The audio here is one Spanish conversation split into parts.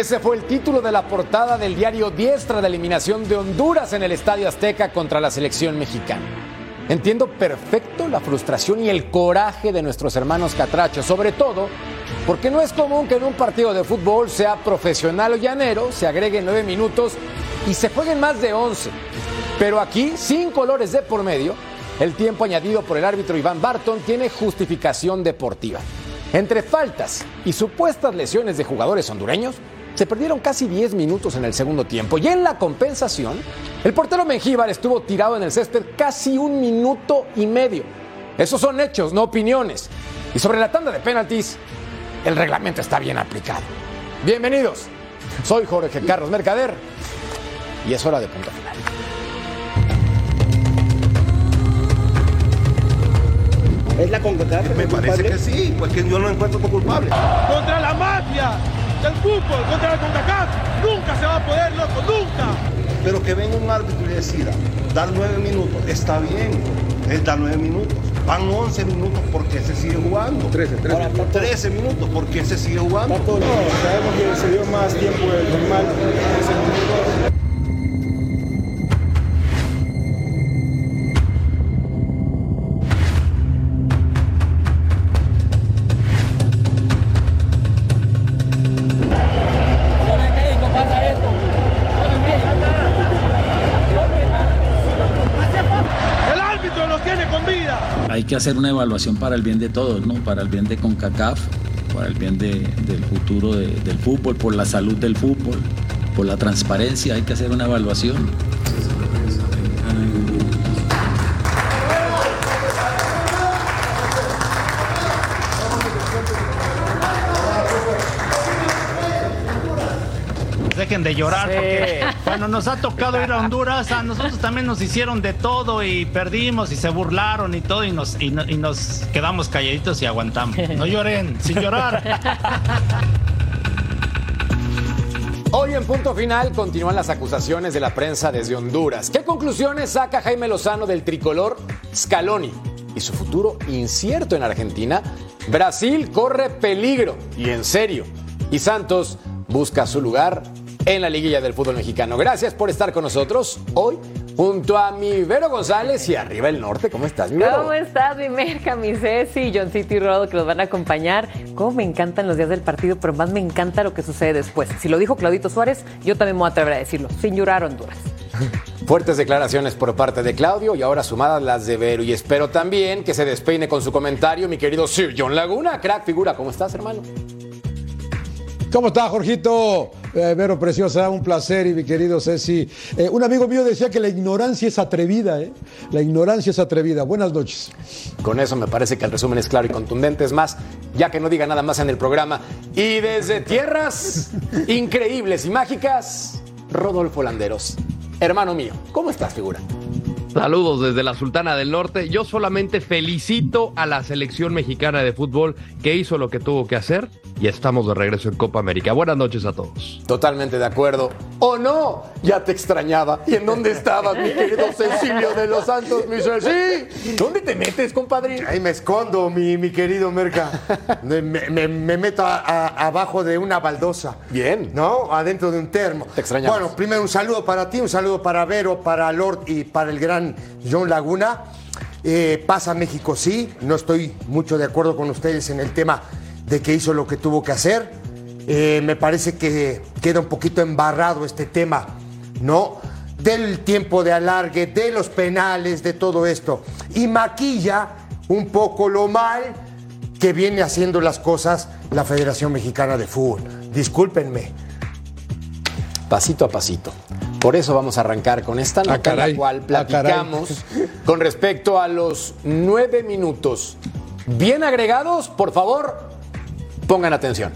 Ese fue el título de la portada del diario Diestra de eliminación de Honduras en el Estadio Azteca contra la selección mexicana. Entiendo perfecto la frustración y el coraje de nuestros hermanos catrachos, sobre todo porque no es común que en un partido de fútbol, sea profesional o llanero, se agreguen nueve minutos y se jueguen más de once. Pero aquí, sin colores de por medio, el tiempo añadido por el árbitro Iván Barton tiene justificación deportiva. Entre faltas y supuestas lesiones de jugadores hondureños, se perdieron casi 10 minutos en el segundo tiempo y en la compensación, el portero Mengíbar estuvo tirado en el césped casi un minuto y medio. Esos son hechos, no opiniones. Y sobre la tanda de penaltis, el reglamento está bien aplicado. Bienvenidos, soy Jorge Carlos Mercader y es hora de punto final. ¿Es la CONCACAF? Me parece que sí, porque yo no encuentro culpable. Contra la mafia del fútbol, contra la CONCACAF, nunca se va a poder, loco, nunca. Pero que venga un árbitro y decida, dar nueve minutos, está bien, es dar nueve minutos. Van 11 minutos porque se sigue jugando. 13, 13. Ahora, 13 minutos porque se sigue jugando. No, sabemos que se dio más tiempo del normal. Que hacer una evaluación para el bien de todos, ¿no? Para el bien de CONCACAF, para el bien de- del futuro de- del fútbol, por la salud del fútbol, por la transparencia, hay que hacer una evaluación. Dejen de llorar Sí. porque cuando nos ha tocado ir a Honduras, a nosotros también nos hicieron de todo y perdimos y se burlaron y todo y nos, y, no- y nos quedamos calladitos y aguantamos. No lloren, sin llorar. Hoy en punto final continúan las acusaciones de la prensa desde Honduras. ¿Qué conclusiones saca Jaime Lozano del tricolor Scaloni y su futuro incierto en Argentina? Brasil corre peligro y en serio. Y Santos busca su lugar en la liguilla del fútbol mexicano. Gracias por estar con nosotros hoy junto a mi Vero González y arriba el norte. ¿Cómo estás, mi Vero? ¿Cómo estás, mi Merca, mi Ceci, Johncito y Rodo que nos van a acompañar? Cómo me encantan los días del partido, pero más me encanta lo que sucede después. Si lo dijo Claudito Suárez, yo también me voy a atrever a decirlo. Sin llorar, Honduras. Fuertes declaraciones por parte de Claudio y ahora sumadas las de Vero. Y espero también que se despeine con su comentario mi querido Sir John Laguna. Crack figura, ¿cómo estás, hermano? ¿Cómo está, Jorgito? Eh, Vero Preciosa, un placer y mi querido Ceci. Eh, un amigo mío decía que la ignorancia es atrevida, ¿eh? La ignorancia es atrevida. Buenas noches. Con eso me parece que el resumen es claro y contundente. Es más, ya que no diga nada más en el programa. Y desde tierras increíbles y mágicas, Rodolfo Landeros. Hermano mío, ¿cómo estás, figura? Saludos desde la Sultana del Norte. Yo solamente felicito a la selección mexicana de fútbol que hizo lo que tuvo que hacer y estamos de regreso en Copa América. Buenas noches a todos. Totalmente de acuerdo. ¿O no? Ya te extrañaba. ¿Y en dónde estabas, mi querido Cecilio de los Santos, mi Sí. ¿Dónde te metes, compadre? Ahí me escondo, mi, mi querido Merca. Me, me- me meto a- a- abajo de una baldosa. Bien. ¿No? Adentro de un termo. Te extrañamos. Bueno, primero un saludo para ti, un saludo para Vero, para Lord y para el gran John Laguna. Eh, pasa México, sí. No estoy mucho de acuerdo con ustedes en el tema de que hizo lo que tuvo que hacer. Eh, me parece que queda un poquito embarrado este tema, ¿no? Del tiempo de alargue, de los penales, de todo esto. Y maquilla un poco lo mal que viene haciendo las cosas la Federación Mexicana de Fútbol. Discúlpenme. pasito a pasito. Por eso vamos a arrancar con esta nota Ah, caray. en la cual Ah, platicamos con respecto a los nueve minutos. Bien agregados, por favor, pongan atención.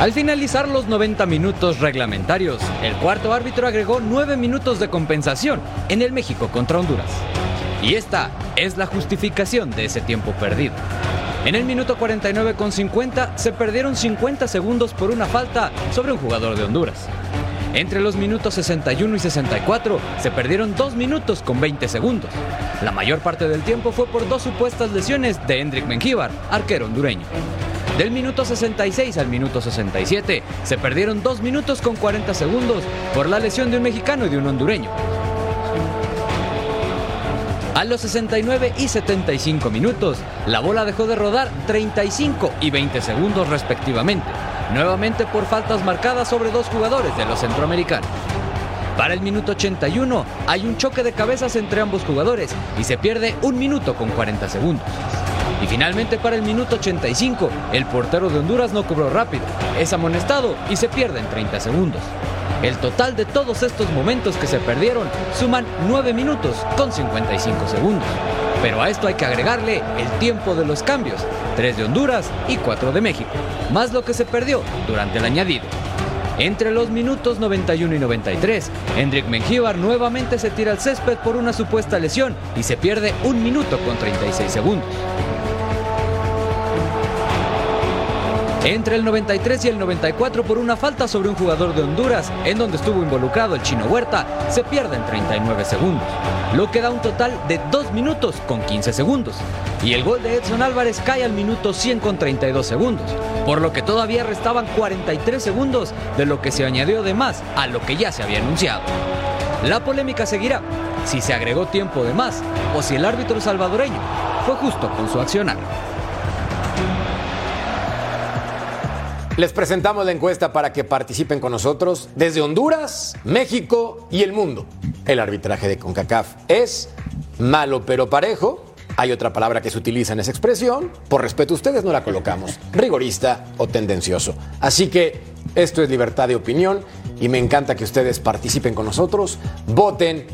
Al finalizar los 90 minutos reglamentarios, el cuarto árbitro agregó 9 minutos de compensación en el México contra Honduras. Y esta es la justificación de ese tiempo perdido. En el minuto 49 con 50 se perdieron 50 segundos por una falta sobre un jugador de Honduras. Entre los minutos 61 y 64 se perdieron 2 minutos con 20 segundos. La mayor parte del tiempo fue por dos supuestas lesiones de Hendrik Mengíbar, arquero hondureño. Del minuto 66 al minuto 67 se perdieron 2 minutos con 40 segundos por la lesión de un mexicano y de un hondureño. A los 69 y 75 minutos, la bola dejó de rodar 35 y 20 segundos respectivamente, nuevamente por faltas marcadas sobre dos jugadores de los centroamericanos. Para el minuto 81 hay un choque de cabezas entre ambos jugadores y se pierde un minuto con 40 segundos. Y finalmente para el minuto 85, el portero de Honduras no cobró rápido, es amonestado y se pierde en 30 segundos. El total de todos estos momentos que se perdieron suman 9 minutos con 55 segundos. Pero a esto hay que agregarle el tiempo de los cambios, 3 de Honduras y 4 de México, más lo que se perdió durante el añadido. Entre los minutos 91 y 93, Hendrik Mengíbar nuevamente se tira al césped por una supuesta lesión y se pierde un minuto con 36 segundos. Entre el 93 y el 94 por una falta sobre un jugador de Honduras, en donde estuvo involucrado el chino Huerta, se pierde en 39 segundos, lo que da un total de 2 minutos con 15 segundos. Y el gol de Edson Álvarez cae al minuto 100 con 32 segundos, por lo que todavía restaban 43 segundos de lo que se añadió de más a lo que ya se había anunciado. La polémica seguirá, si se agregó tiempo de más o si el árbitro salvadoreño fue justo con su accionar. Les presentamos la encuesta para que participen con nosotros desde Honduras, México y el mundo. El arbitraje de CONCACAF es malo pero parejo. Hay otra palabra que se utiliza en esa expresión. Por respeto a ustedes no la colocamos. Rigorista o tendencioso. Así que esto es libertad de opinión y me encanta que ustedes participen con nosotros. Voten.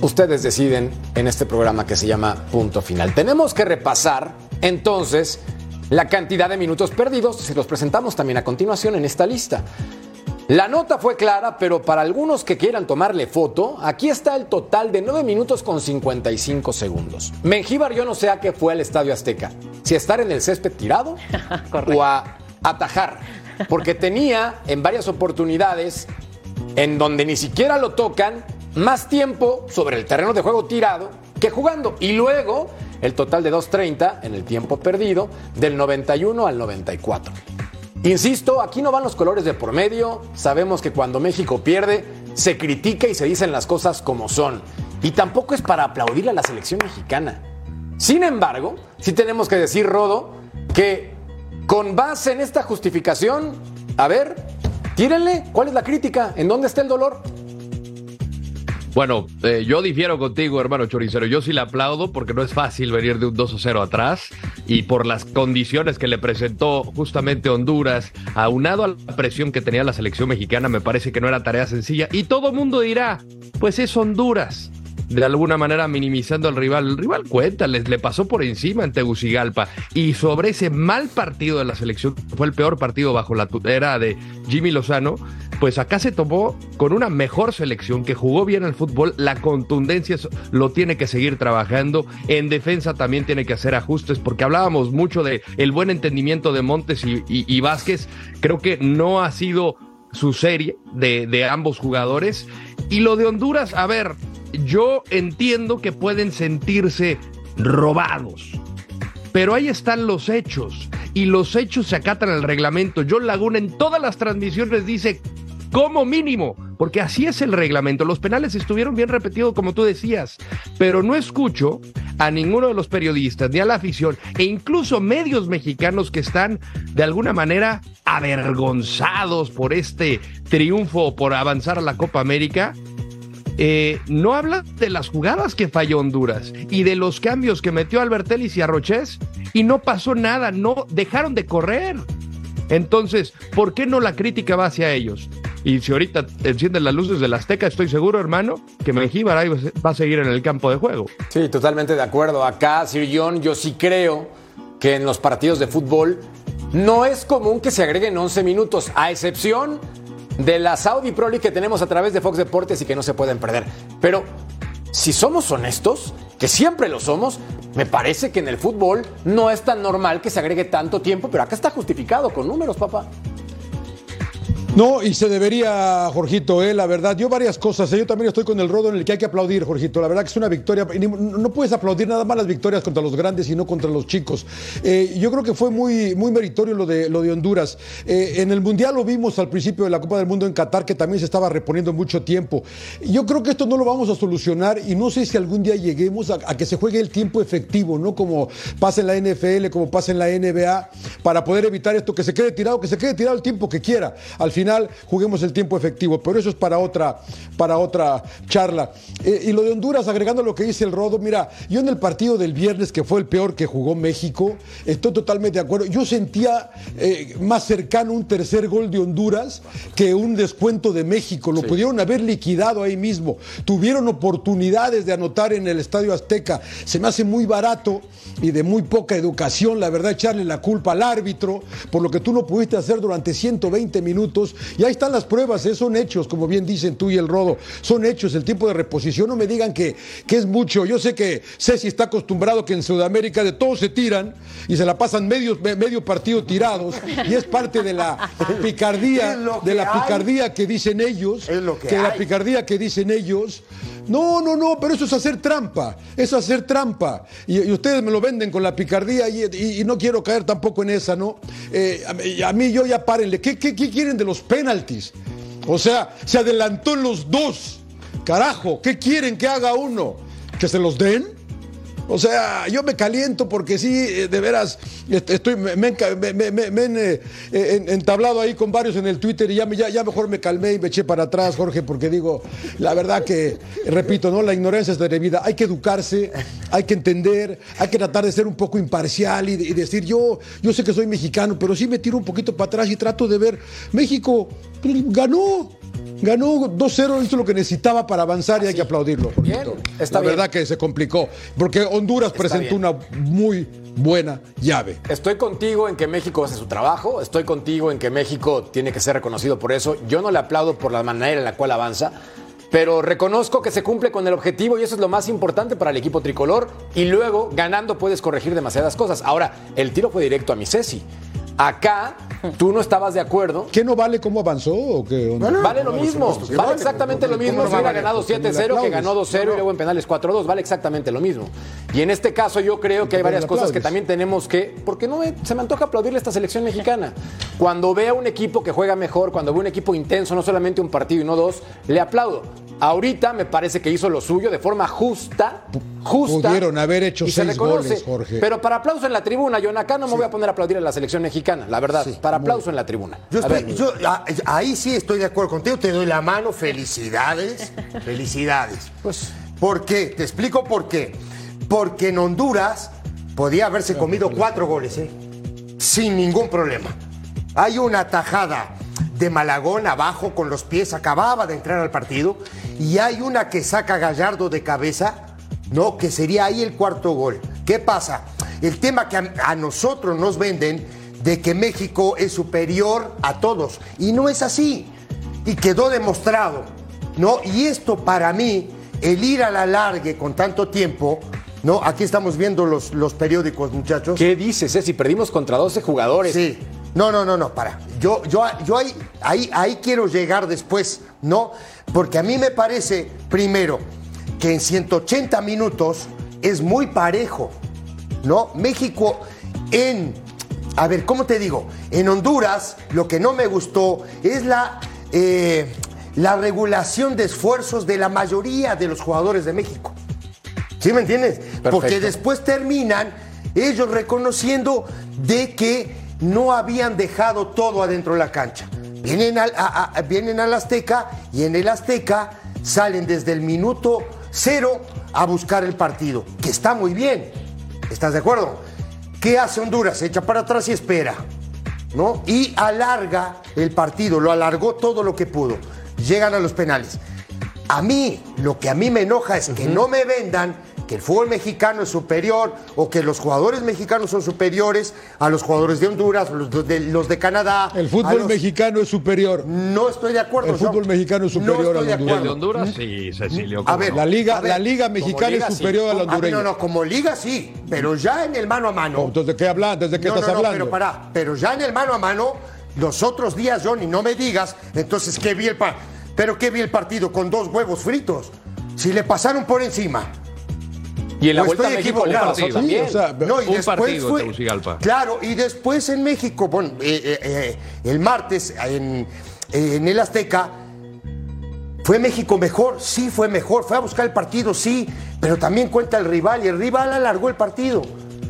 Ustedes deciden en este programa que se llama Punto Final. Tenemos que repasar entonces la cantidad de minutos perdidos, se los presentamos también a continuación en esta lista. La nota fue clara, pero para algunos que quieran tomarle foto, aquí está el total de 9 minutos con 55 segundos. Mengíbar yo no sé a qué fue al Estadio Azteca, si a estar en el césped tirado o a atajar, porque tenía en varias oportunidades en donde ni siquiera lo tocan, más tiempo sobre el terreno de juego tirado que jugando. Y luego el total de 2.30 en el tiempo perdido del 91 al 94. Insisto, aquí no van los colores de por medio. Sabemos que cuando México pierde, se critica y se dicen las cosas como son. Y tampoco es para aplaudir a la selección mexicana. Sin embargo, sí tenemos que decir, Rodo, que con base en esta justificación, a ver, tírenle, ¿cuál es la crítica? ¿En dónde está el dolor? Bueno, eh, yo difiero contigo, hermano Choricero. Yo sí le aplaudo porque no es fácil venir de un 2 0 atrás y por las condiciones que le presentó justamente Honduras, aunado a la presión que tenía la selección mexicana, me parece que no era tarea sencilla. Y todo mundo dirá, pues es Honduras de alguna manera minimizando al rival. El rival cuenta, les, le pasó por encima en Tegucigalpa. Y sobre ese mal partido de la selección, fue el peor partido bajo la tutela de Jimmy Lozano, pues acá se tomó con una mejor selección que jugó bien el fútbol. La contundencia lo tiene que seguir trabajando. En defensa también tiene que hacer ajustes, porque hablábamos mucho de el buen entendimiento de Montes y, Vázquez. Creo que no ha sido su serie de ambos jugadores. Y lo de Honduras, a ver, yo entiendo que pueden sentirse robados, pero ahí están los hechos y los hechos se acatan al reglamento. John Laguna en todas las transmisiones dice como mínimo, porque así es el reglamento. Los penales estuvieron bien repetidos, como tú decías, pero no escucho a ninguno de los periodistas, ni a la afición, e incluso medios mexicanos que están de alguna manera avergonzados por este triunfo, por avanzar a la Copa América, eh, no habla de las jugadas que falló Honduras y de los cambios que metió Albert Ellis y Arroches y no pasó nada, no dejaron de correr. Entonces, ¿por qué no la crítica va hacia ellos? Y si ahorita encienden las luces de la Azteca, estoy seguro, hermano, que Mengíbar va a seguir en el campo de juego. Sí, totalmente de acuerdo. Acá, Sir John, yo sí creo que en los partidos de fútbol no es común que se agreguen 11 minutos, a excepción de la Saudi Pro League que tenemos a través de Fox Deportes y que no se pueden perder. Pero si somos honestos, que siempre lo somos, me parece que en el fútbol no es tan normal que se agregue tanto tiempo, pero acá está justificado con números, papá. No, y se debería, Jorgito, eh, la verdad. Yo varias cosas. eh, Yo también estoy con el rodo en el que hay que aplaudir, Jorgito. La verdad que es una victoria. No puedes aplaudir nada más las victorias contra los grandes y no contra los chicos. Eh, yo creo que fue muy, muy meritorio lo de, lo de Honduras. Eh, en el Mundial lo vimos al principio de la Copa del Mundo en Qatar, que también se estaba reponiendo mucho tiempo. Yo creo que esto no lo vamos a solucionar y no sé si algún día lleguemos a, a que se juegue el tiempo efectivo, ¿no? Como pasa en la NFL, como pasa en la NBA, para poder evitar esto, que se quede tirado, que se quede tirado el tiempo que quiera. Al final juguemos el tiempo efectivo, pero eso es para otra, para otra charla. Eh, y lo de Honduras, agregando lo que dice el Rodo, mira, yo en el partido del viernes, que fue el peor que jugó México, estoy totalmente de acuerdo. Yo sentía eh, más cercano un tercer gol de Honduras que un descuento de México. Lo pudieron haber liquidado ahí mismo. Tuvieron oportunidades de anotar en el Estadio Azteca. Se me hace muy barato y de muy poca educación, la verdad, echarle la culpa al árbitro por lo que tú no pudiste hacer durante 120 minutos. Y ahí están las pruebas, ¿eh? son hechos, como bien dicen tú y el Rodo. Son hechos, el tiempo de reposición. No me digan que, que es mucho. Yo sé que Ceci está acostumbrado que en Sudamérica de todos se tiran y se la pasan medio, me- medio partido tirados. Y es parte de la picardía, de la que picardía que dicen ellos. Lo que de la picardía que dicen ellos. No, no, no, pero eso es hacer trampa. Eso es hacer trampa. Y, y ustedes me lo venden con la picardía y, y- y no quiero caer tampoco en esa, ¿no? Eh, a, mí- a mí yo ya párenle. ¿Qué, qué, qué quieren de los penaltis? O sea, se adelantó en los dos. Carajo, ¿qué quieren que haga uno? ¿Que se los den? O sea, yo me caliento porque sí, eh, de veras, est- estoy, me, me, me- me- han eh, en- entablado ahí con varios en el Twitter y ya, ya, ya mejor me calmé y me eché para atrás, Jorge, porque digo, la verdad que, repito, ¿no? La ignorancia es de vida. Hay que educarse, hay que entender, hay que tratar de ser un poco imparcial y, y decir, yo, yo sé que soy mexicano, pero sí me tiro un poquito para atrás y trato de ver, México pues, ganó. Ganó 2-0, hizo lo que necesitaba para avanzar y hay que aplaudirlo. Bien, Jorgito. está la bien. verdad que se complicó, porque Honduras presentó bien. una muy buena llave. Estoy contigo en que México hace su trabajo, estoy contigo en que México tiene que ser reconocido por eso. Yo no le aplaudo por la manera en la cual avanza, pero reconozco que se cumple con el objetivo y eso es lo más importante para el equipo tricolor. Y luego, ganando, puedes corregir demasiadas cosas. Ahora, el tiro fue directo a mi Ceci. Acá, tú no estabas de acuerdo. ¿Qué no vale cómo avanzó o qué? onda? Vale lo No, mismo, vale vale, exactamente lo mismo ¿cómo si hubiera ganado Porque ni le 7-0 que ganó 2-0 y luego en penales 4-2, vale exactamente lo mismo. Y en este caso yo creo que hay ¿Por qué varias cosas que también tenemos que, porque no me- se me antoja aplaudirle a esta selección mexicana. Cuando veo un equipo que juega mejor, cuando veo un equipo intenso, no solamente un partido y no dos, le aplaudo. Ahorita me parece que hizo lo suyo de forma justa, justa. Pudieron haber hecho y se seis reconoce. goles, Jorge. Pero para aplauso en la tribuna, yo acá no me voy a poner a aplaudir a la selección mexicana, la verdad. para aplauso en la tribuna. Yo A estoy- ver. yo, ah, ahí sí estoy de acuerdo contigo, te doy la mano, felicidades, felicidades. Pues, ¿Por qué? Te explico por qué. Porque en Honduras podía haberse comido cuatro goles, ¿eh? sin ningún problema. Hay una tajada de Malagón abajo con los pies, acababa de entrar al partido, y hay una que saca Gallardo de cabeza, ¿no? Que sería ahí el cuarto gol. ¿Qué pasa? El tema que a, a nosotros nos venden de que México es superior a todos, y no es así, y quedó demostrado, ¿no? Y esto para mí, el ir a la largue con tanto tiempo, ¿no? Aquí estamos viendo los, los periódicos, muchachos. ¿Qué dices, eh? Si perdimos contra 12 jugadores. Sí. No, no, no, no, para. Yo, yo, yo ahí, ahí, ahí quiero llegar después, ¿no? Porque a mí me parece, primero, que en 180 minutos es muy parejo, ¿no? México en, a ver, ¿cómo te digo? En Honduras lo que no me gustó es la, eh, la regulación de esfuerzos de la mayoría de los jugadores de México. ¿Sí me entiendes? Porque después terminan ellos reconociendo de que no habían dejado todo adentro de la cancha. Vienen al, a- a- vienen al Azteca y en el Azteca salen desde el minuto cero a buscar el partido, que está muy bien. ¿Estás de acuerdo? ¿Qué hace Honduras? Se echa para atrás y espera. ¿no? Y alarga el partido, lo alargó todo lo que pudo. Llegan a los penales. A mí, lo que a mí me enoja es que no me vendan que el fútbol mexicano es superior o que los jugadores mexicanos son superiores a los jugadores de Honduras, los de, los de Canadá. El a fútbol los- mexicano es superior. No estoy de acuerdo. El fútbol mexicano es No superior de al ¿Y el de acuerdo. Honduras? Sí, Cecilio. A cómo ver, no. La liga, A ver, la liga mexicana liga, es sí. superior a la A ver, hondureña. no, no, como liga sí, pero ya en el mano a mano. Entonces, ¿de qué hablas? ¿Desde qué no, estás no, no, hablando? pero pará, pero ya en el mano a mano, los otros días, Johnny, no me digas, entonces, ¿qué vi el pa- Pero ¿qué vi el partido con dos huevos fritos? Si le pasaron por encima. Y en la ¿O vuelta estoy México equivocado? pasó también. o sea, No, y Un después partido, fue- Tegucigalpa. Claro, y después en México, bueno, eh, eh, eh, el martes en, en el Azteca, ¿fue México mejor? Sí, fue mejor. Fue a buscar el partido, sí, pero también cuenta el rival y el rival alargó el partido.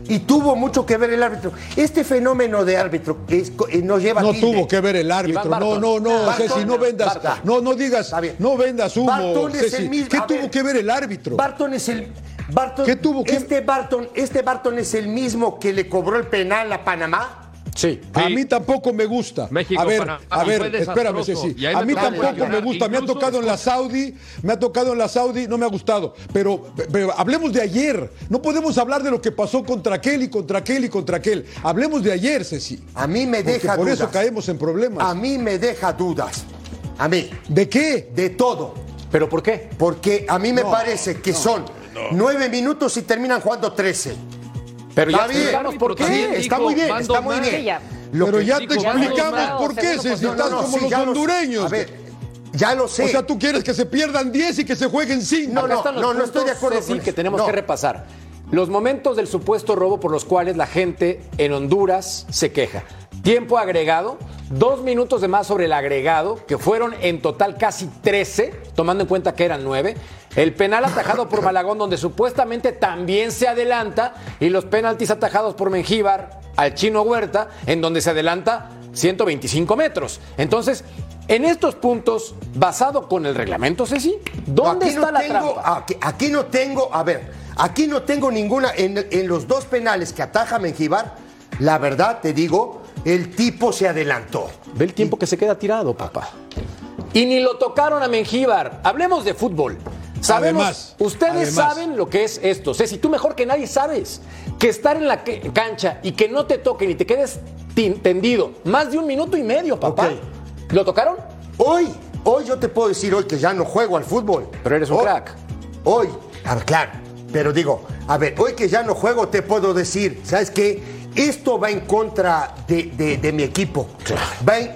Y tuvo mucho que ver el árbitro. Este fenómeno de árbitro es- nos lleva No tilde. tuvo que ver el árbitro. No, no, no, Barton, Ceci, no vendas. Barton. No, no digas, no vendas humo. Barton es Ceci. el mismo- ¿Qué a tuvo ver. que ver el árbitro? Barton es el. Barton, ¿Qué tuvo que- Este Barton, este Barton es el mismo que le cobró el penal a Panamá. Sí. A mí tampoco me gusta. México, a ver, Panamá, a ver, espérame. Ceci. A me mí tampoco me gusta. Me ha tocado en la Saudi, me ha tocado en la Saudi, no me ha gustado. Pero, pero hablemos de ayer. No podemos hablar de lo que pasó contra aquel y contra aquel y contra aquel. Hablemos de ayer, Ceci. A mí me Porque deja por dudas. eso caemos en problemas. A mí me deja dudas. A mí. ¿De qué? De todo. ¿Pero por qué? Porque a mí me No, parece que son nueve minutos y terminan jugando trece. Pero ya bien. por qué. Está muy bien, está muy bien. Sí, ya. Lo Pero que- ya te explicamos por qué. Estás No, no, como sí, los ya lo sé. hondureños. A ver, ya lo sé. O sea, tú quieres que se pierdan 10 y que se jueguen 5. No, los no, no estoy de acuerdo con que tenemos No. que repasar. Los momentos del supuesto robo por los cuales la gente en Honduras se queja. Tiempo agregado, dos minutos de más sobre el agregado, que fueron en total casi 13, tomando en cuenta que eran 9. El penal atajado por Malagón, donde supuestamente también se adelanta, y los penaltis atajados por Mengíbar al chino Huerta, en donde se adelanta 125 metros. Entonces, en estos puntos, basado con el reglamento, Ceci, ¿dónde no está la tengo- trampa? Aquí, aquí no tengo, a ver, aquí no tengo ninguna, en, en los dos penales que ataja Mengíbar, la verdad te digo, el tipo se adelantó. Ve el tiempo que se queda tirado, papá. Y ni lo tocaron a Mengíbar. Hablemos de fútbol. Sabemos, Además, ustedes además. saben lo que es esto. Ceci, tú mejor que nadie sabes que estar en la cancha y que no te toquen y te quedes tendido más de un minuto y medio, papá. ¿Lo tocaron? Hoy, hoy yo te puedo decir hoy que ya no juego al fútbol. Pero eres un Hoy- crack. Hoy, a ver, claro, pero digo, a ver, hoy que ya no juego te puedo decir, ¿sabes qué? Esto va en contra de, de- de mi equipo. Va en-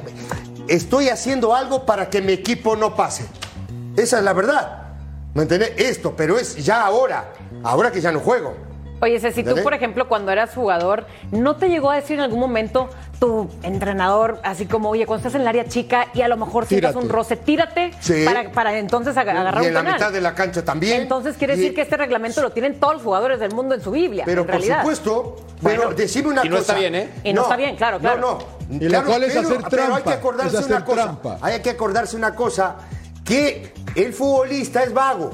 estoy haciendo algo para que mi equipo no pase. Esa es la verdad. ¿Me entendés? Esto, pero es ya ahora, ahora que ya no juego. Oye, Ceci, tú, por ejemplo, cuando eras jugador, ¿no te llegó a decir en algún momento tu entrenador, así como, oye, cuando estás en el área chica y a lo mejor sientas un roce, tírate Sí. para, para entonces ag- agarrar y un en la penal? mitad de la cancha también. Entonces quiere Y- decir que este reglamento lo tienen todos los jugadores del mundo en su Biblia. Pero en por realidad. supuesto, pero Bueno, decime una y no cosa. está bien, ¿eh? Y no está bien, claro, claro. No, no. Y lo cual es pero- hacer Pero hay que acordarse una cosa. trampa. Hay que acordarse una cosa. Que el futbolista es vago.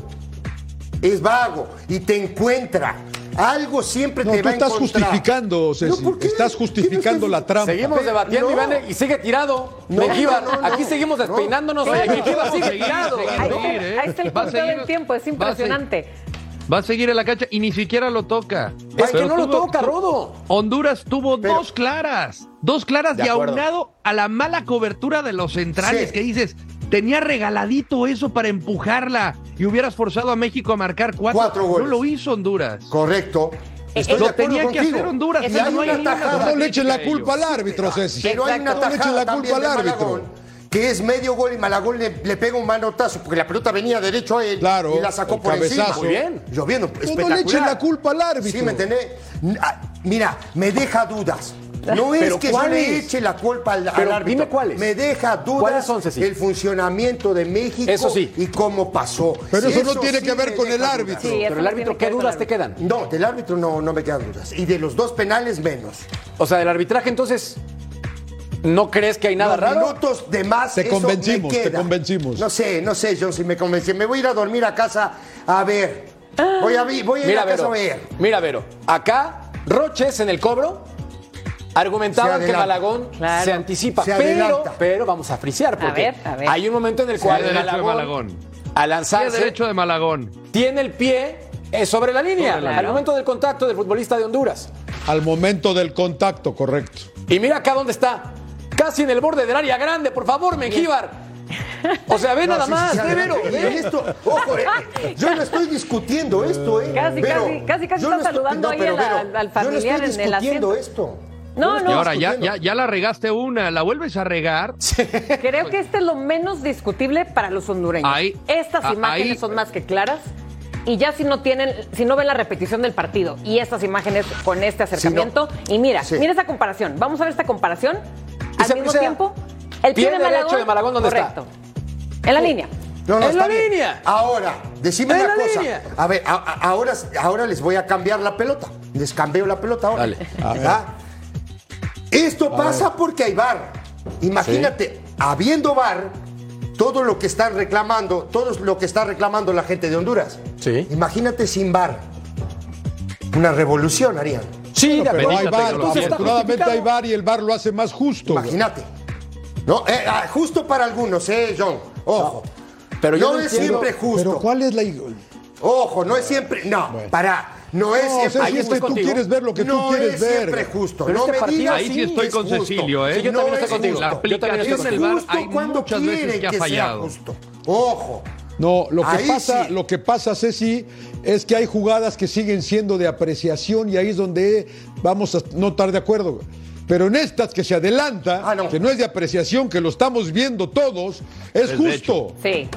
Es vago. Y te encuentra. Algo siempre No, te tú va a estás encontrar. justificando, Ceci. No. Estás ¿Qué justificando no la trampa. Seguimos debatiendo, no. Iván, y sigue tirado. No, Mengíbar, no, no, no. aquí seguimos No. despeinándonos. Vamos a sigue tirado. Ahí, ¿eh? está el conteo del tiempo, es impresionante. Va a seguir en la cancha y ni siquiera lo toca. Es que Pero no lo toca, Rodo. Honduras tuvo Pero- dos claras. Dos claras De y acuerdo. aunado a la mala cobertura de los centrales Sí. que dices, tenía regaladito eso para empujarla y hubieras forzado a México a marcar cuatro. Cuatro goles. No lo hizo Honduras. Correcto. Estoy Lo tenía que contigo. hacer Honduras. Y Eso hay no hay tajada. No le echen la culpa al árbitro, Ceci. Pero hay una No le echen tajada la culpa al árbitro. Que es medio gol y Malagón le, le pega un manotazo porque la pelota venía derecho a él Claro, y la sacó el por encima. cabezazo. Muy bien. Lloviendo, no le echen la culpa al árbitro. Sí, ¿me entendés? Ah, Mira, me deja dudas. No es ¿Pero que yo le cuáles? eche la culpa al, árbitro. dime cuáles. Me deja dudas ¿Cuáles son, el funcionamiento de México Eso sí. y cómo pasó. Pero eso no tiene sí que ver con el árbitro. Sí, Pero el árbitro, ¿qué dudas te quedan? No, del árbitro no, no me quedan dudas. Y de los dos penales menos. O sea, del arbitraje, entonces, ¿no crees que hay nada Los raro? minutos de más. Te eso convencimos, me te convencimos. No sé, no sé, John, si me convencí. Me voy a ir a dormir a casa a ver. Voy a, voy a ir Mira, a casa Vero. a ver. Mira, Vero. Acá, Roches en el cobro argumentaban que. Malagón Claro. se anticipa. Se pero, vamos a frisear porque ver, a ver. hay un momento en el cual Tiene derecho de Malagón, Malagón. al Tiene lanzarse, derecho de Malagón. tiene el pie eh, sobre la línea Sobre la al momento del contacto del futbolista de Honduras. Al momento del contacto, correcto. Y mira acá dónde está. Casi en el borde del área grande, por favor, Mengíbar. O sea, ve No, nada sí, más, sí, Vero, ve. esto, ojo, eh, yo no estoy discutiendo esto, ¿eh? Casi, casi, casi, casi está no estoy- saludando ahí pero, al- al- al Yo no familiar estoy en el discutiendo asiento. esto. No, Y no. ahora ya, ya, ya la regaste una, la vuelves a regar. Creo que este es lo menos discutible para los hondureños. Ahí- Estas a- imágenes ahí- son más que claras. Y ya si no tienen, si no ven la repetición del partido y estas imágenes con este acercamiento, y mira, Sí. mira esta comparación. Vamos a ver esta comparación. Al mismo tiempo, el pie pie de Malagón. de Malagón, ¿dónde está? correcto. En la línea. No, no, ¡En está la bien. línea! Ahora, decime ¡En una la cosa. línea! A ver, a- a- ahora, ahora les voy a cambiar la pelota. Les cambio la pelota ahora. Dale. A ver. Esto pasa porque hay VAR. Imagínate, habiendo VAR, todo lo que están reclamando, todo lo que está reclamando la gente de Honduras. Sí. Imagínate sin VAR. Una revolución harían. Sí, de Pero hay VAR, Entonces afortunadamente hay. VAR y el VAR lo hace más justo. Imagínate. No, eh, ah, justo para algunos, eh, John. Ojo. Pero yo no no es entiendo- siempre justo. Pero ¿cuál es la... Ojo, no es siempre. No, para. No es No, siempre Ceci, es justo. que tú quieres ver lo que tú no quieres es ver. siempre justo. Pero no este me partido digas Ahí sí estoy es con justo. Cecilio, ¿eh? Sí, yo No también estoy es contigo. La justo. Yo también estoy Es aplicación contigo. del VAR justo hay cuando muchas veces quieren que ha sea fallado. justo. Ojo. No, lo que Ahí pasa, sí. lo que pasa, Ceci, es que hay jugadas que siguen siendo de apreciación y ahí es donde vamos a no estar de acuerdo. Pero en estas que se adelanta, Ah, no. que no es de apreciación, que lo estamos viendo todos, es, Es justo. Sí.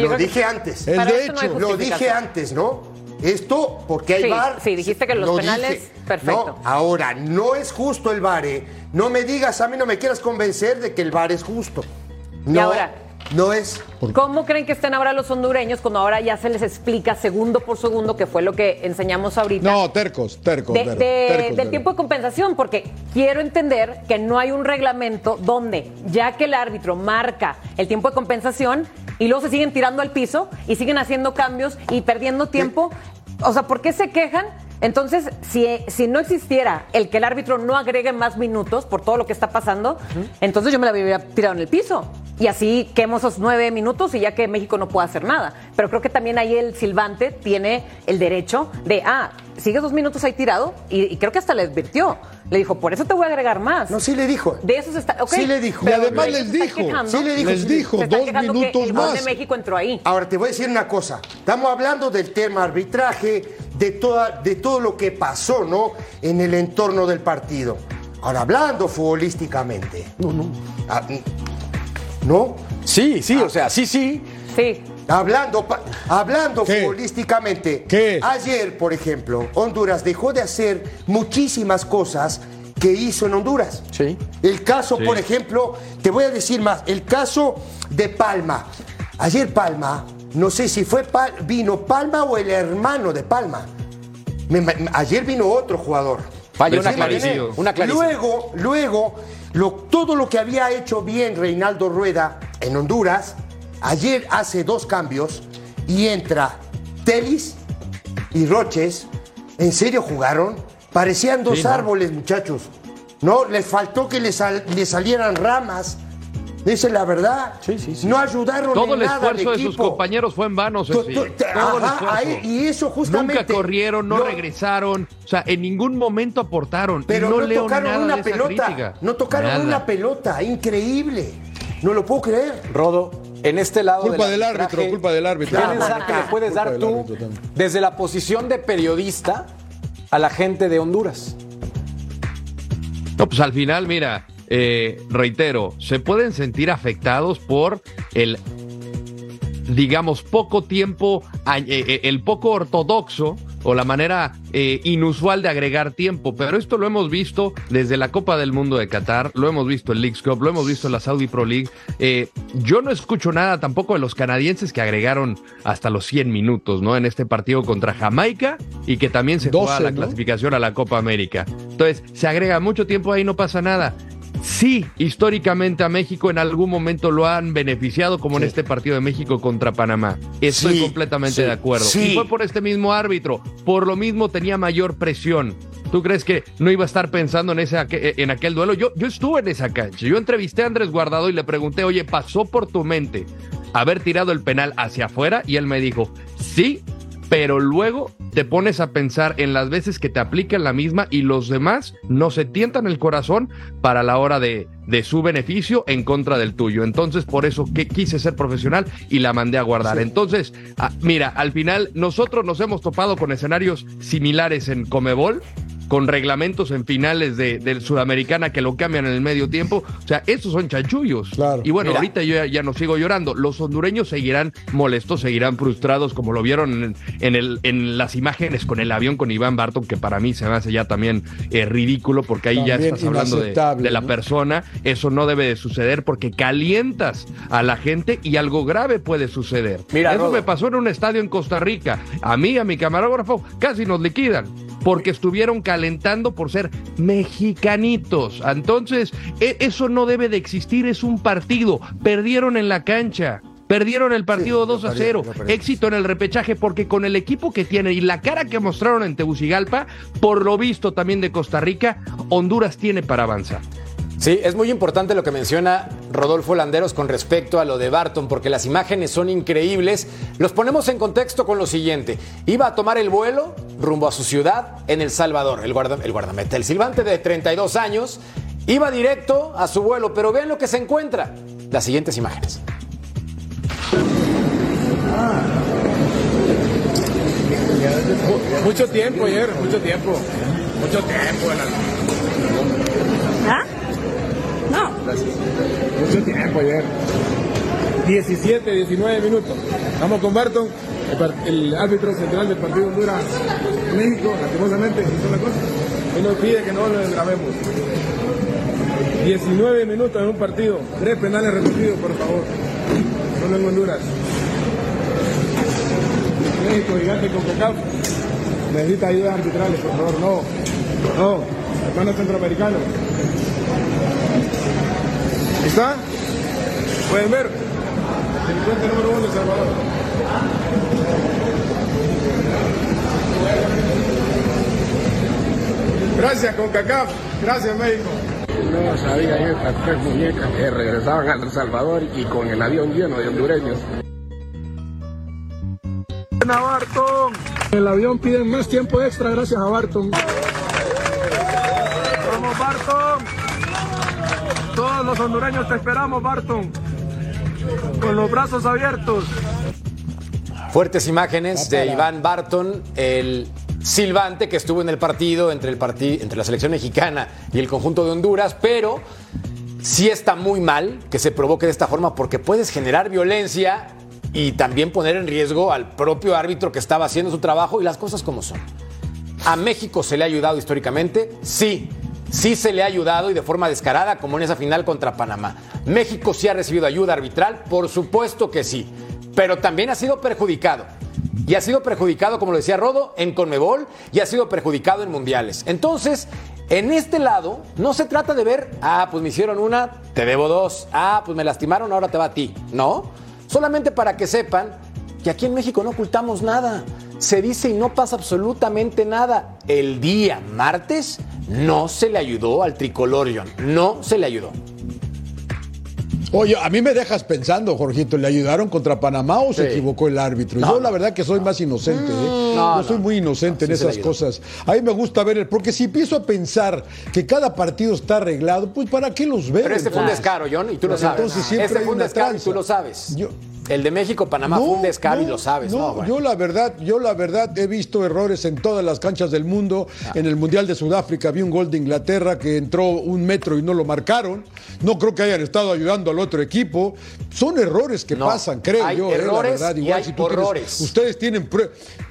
Lo dije antes. Es de no hecho. Lo dije antes, ¿no? Esto porque hay Sí, VAR. sí, dijiste que los Lo penales, dije. perfecto. No, ahora, no es justo el VAR. ¿eh? No me digas, a mí no me quieras convencer de que el VAR es justo. No, ahora? no es. ¿Cómo creen que estén ahora los hondureños cuando ahora ya se les explica segundo por segundo, que fue lo que enseñamos ahorita? No, tercos, tercos. de- tercos, de- tercos, del tercos. tiempo de compensación, porque quiero entender que no hay un reglamento donde, ya que el árbitro marca el tiempo de compensación y luego se siguen tirando al piso y siguen haciendo cambios y perdiendo tiempo, o sea, ¿por qué se quejan? Entonces, si, si no existiera el que el árbitro no agregue más minutos por todo lo que está pasando, entonces yo me la habría tirado en el piso. Y así quemo esos nueve minutos y ya que México no puede hacer nada. Pero creo que también ahí el silbante tiene el derecho de, ah, sigue dos minutos ahí tirado y, y creo que hasta le advirtió. Le dijo, por eso te voy a agregar más. No, sí le dijo. De eso se está. Sí le dijo. pero Y además les dijo, quejando. sí le dijo, les dijo, dos que minutos el gol más. de México entró ahí. Ahora te voy a decir una cosa. Estamos hablando del tema arbitraje, de, toda, de todo lo que pasó, ¿no? En el entorno del partido. Ahora, hablando futbolísticamente. No, no. ¿No? Sí, sí, o sea, sí, sí. Sí. Hablando, hablando ¿Qué? futbolísticamente, ¿Qué? ayer, por ejemplo, Honduras dejó de hacer muchísimas cosas que hizo en Honduras. Sí. El caso, Sí. por ejemplo, te voy a decir más, el caso de Palma. Ayer Palma, no sé si fue Pal- vino Palma o el hermano de Palma. Me- me- ayer vino otro jugador. Falló una clarísima, clarísima. Luego, luego, lo- todo lo que había hecho bien Reinaldo Rueda en Honduras, ayer hace dos cambios y entra Telis y Roches. ¿En serio jugaron? Parecían dos Sí, ¿no? árboles, muchachos. No, les faltó que les, sal- les salieran ramas. Es la verdad. Sí, sí, sí. No ayudaron Todo en el nada al esfuerzo de sus equipo. compañeros fue en vano, Ceci. Todo ajá, ahí- y eso justamente. Nunca corrieron, no regresaron. O sea, en ningún momento aportaron. Pero no, no, leo tocaron nada una de esa pelota. crítica. No tocaron Nada. una pelota. Increíble. No lo puedo creer. Rodo, en este lado Culpa del árbitro, culpa del árbitro. ¿Qué mensaje le puedes Culpa dar tú desde la posición de periodista a la gente de Honduras? No, pues al final, mira, eh, reitero, se pueden sentir afectados por el, digamos, poco tiempo, eh, eh, el poco ortodoxo o la manera eh, inusual de agregar tiempo, pero esto lo hemos visto desde la Copa del Mundo de Qatar, lo hemos visto en Leagues Cup, lo hemos visto en la Saudi Pro League. Eh, yo no escucho nada tampoco de los canadienses que agregaron hasta los 100 minutos, ¿no? En este partido contra Jamaica y que también se juega 12, la ¿no? clasificación a la Copa América. Entonces, se agrega mucho tiempo ahí, no pasa nada. Sí, históricamente a México en algún momento lo han beneficiado, como en este partido de México contra Panamá. Estoy Sí, completamente sí, de acuerdo. Y fue por este mismo árbitro. Por lo mismo tenía mayor presión. ¿Tú crees que no iba a estar pensando en, ese, aque- en aquel duelo? Yo, yo estuve en esa cancha. Yo entrevisté a Andrés Guardado y le pregunté, oye, ¿pasó por tu mente haber tirado el penal hacia afuera? Y él me dijo, sí, pero luego te pones a pensar en las veces que te aplican la misma y los demás no se tientan el corazón para la hora de, de su beneficio en contra del tuyo. Entonces, por eso que quise ser profesional y la mandé a guardar. Entonces, ah, mira, al final nosotros nos hemos topado con escenarios similares en Comebol con reglamentos en finales de, del Sudamericana que lo cambian en el medio tiempo. O sea, esos son chanchullos. Y bueno, Mira. ahorita yo ya, ya no sigo llorando. Los hondureños seguirán molestos, seguirán frustrados, como lo vieron en, en el, en las imágenes con el avión con Iván Barton, que para mí se me hace ya también eh, ridículo, porque ahí ya estás hablando de, de la ¿no? persona. Eso no debe de suceder porque calientas a la gente y algo grave puede suceder. Mira, Eso Rodo. me pasó en un estadio en Costa Rica. A mí, a mi camarógrafo, casi nos liquidan. Porque estuvieron calentando por ser mexicanitos. Entonces, e- eso no debe de existir, es un partido. Perdieron en la cancha. Perdieron el partido 2 a 0. Éxito en el repechaje porque con el equipo que tienen y la cara que mostraron en Tegucigalpa, por lo visto también de Costa Rica, Honduras tiene para avanzar. Sí, es muy importante lo que menciona Rodolfo Landeros con respecto a lo de Barton, porque las imágenes son increíbles. Los ponemos en contexto con lo siguiente. Iba a tomar el vuelo rumbo a su ciudad en El Salvador, el, guarda, el guardameta, el silbante de 32 años, iba directo a su vuelo, pero vean lo que se encuentra. Las siguientes imágenes. Mucho tiempo ayer, mucho tiempo. Mucho tiempo. ¿Ah? No. Mucho tiempo ayer. 17, 19 minutos. Vamos con Barton, el, árbitro central del partido Honduras México, lastimosamente, hizo una cosa. Él nos pide que no lo grabemos. 19 minutos en un partido, tres penales repetidos, por favor. Solo en Honduras. México, gigante con CACAF. Necesita ayudas arbitrales, por favor. No, no, hermanos centroamericanos. ¿Está? Pueden ver. Delincuente número uno de El Salvador. Gracias, CONCACAF. Gracias, México. No sabía estas tres muñecas que regresaban a El Salvador y con el avión lleno de hondureños. A Barton. En el avión piden más tiempo extra gracias a Barton. Vamos, Barton. Todos los hondureños te esperamos, Barton. Con los brazos abiertos. Fuertes imágenes de Iván Barton, el silbante que estuvo en el partido entre, el entre la selección mexicana y el conjunto de Honduras, pero sí está muy mal que se provoque de esta forma porque puedes generar violencia y también poner en riesgo al propio árbitro que estaba haciendo su trabajo y las cosas como son. ¿A México se le ha ayudado históricamente? Sí. Sí se le ha ayudado y de forma descarada, como en esa final contra Panamá. ¿México sí ha recibido ayuda arbitral? Por supuesto que sí. Pero también ha sido perjudicado. Y ha sido perjudicado, como lo decía Rodo, en Conmebol y ha sido perjudicado en mundiales. Entonces, en este lado, no se trata de ver, ah, pues me hicieron una, te debo dos. Ah, pues me lastimaron, ahora te va a ti. No. Solamente para que sepan que aquí en México no ocultamos nada. Se dice y no pasa absolutamente nada. El día martes no se le ayudó al tricolor, John. No se le ayudó. Oye, a mí me dejas pensando, Jorgito, ¿le ayudaron contra Panamá o se equivocó el árbitro? No, Yo la verdad que soy más inocente, ¿eh? No, Yo soy muy inocente No, en sí esas cosas. A mí me gusta ver el, porque si empiezo a pensar que cada partido está arreglado, pues ¿para qué los veo? Pero este fue un descaro, John, y tú lo sabes. entonces siempre este fue un descaro y tú lo sabes. Yo- El de México-Panamá fue un descaro y lo sabes. No, No, bueno. yo la verdad, yo la verdad he visto errores en todas las canchas del mundo. Ah. En el Mundial de Sudáfrica vi un gol de Inglaterra que entró un metro y no lo marcaron. No creo que hayan estado ayudando al otro equipo. Son errores que No, pasan, creo hay yo. eh, la errores verdad. Igual si tú tienes- ustedes tienen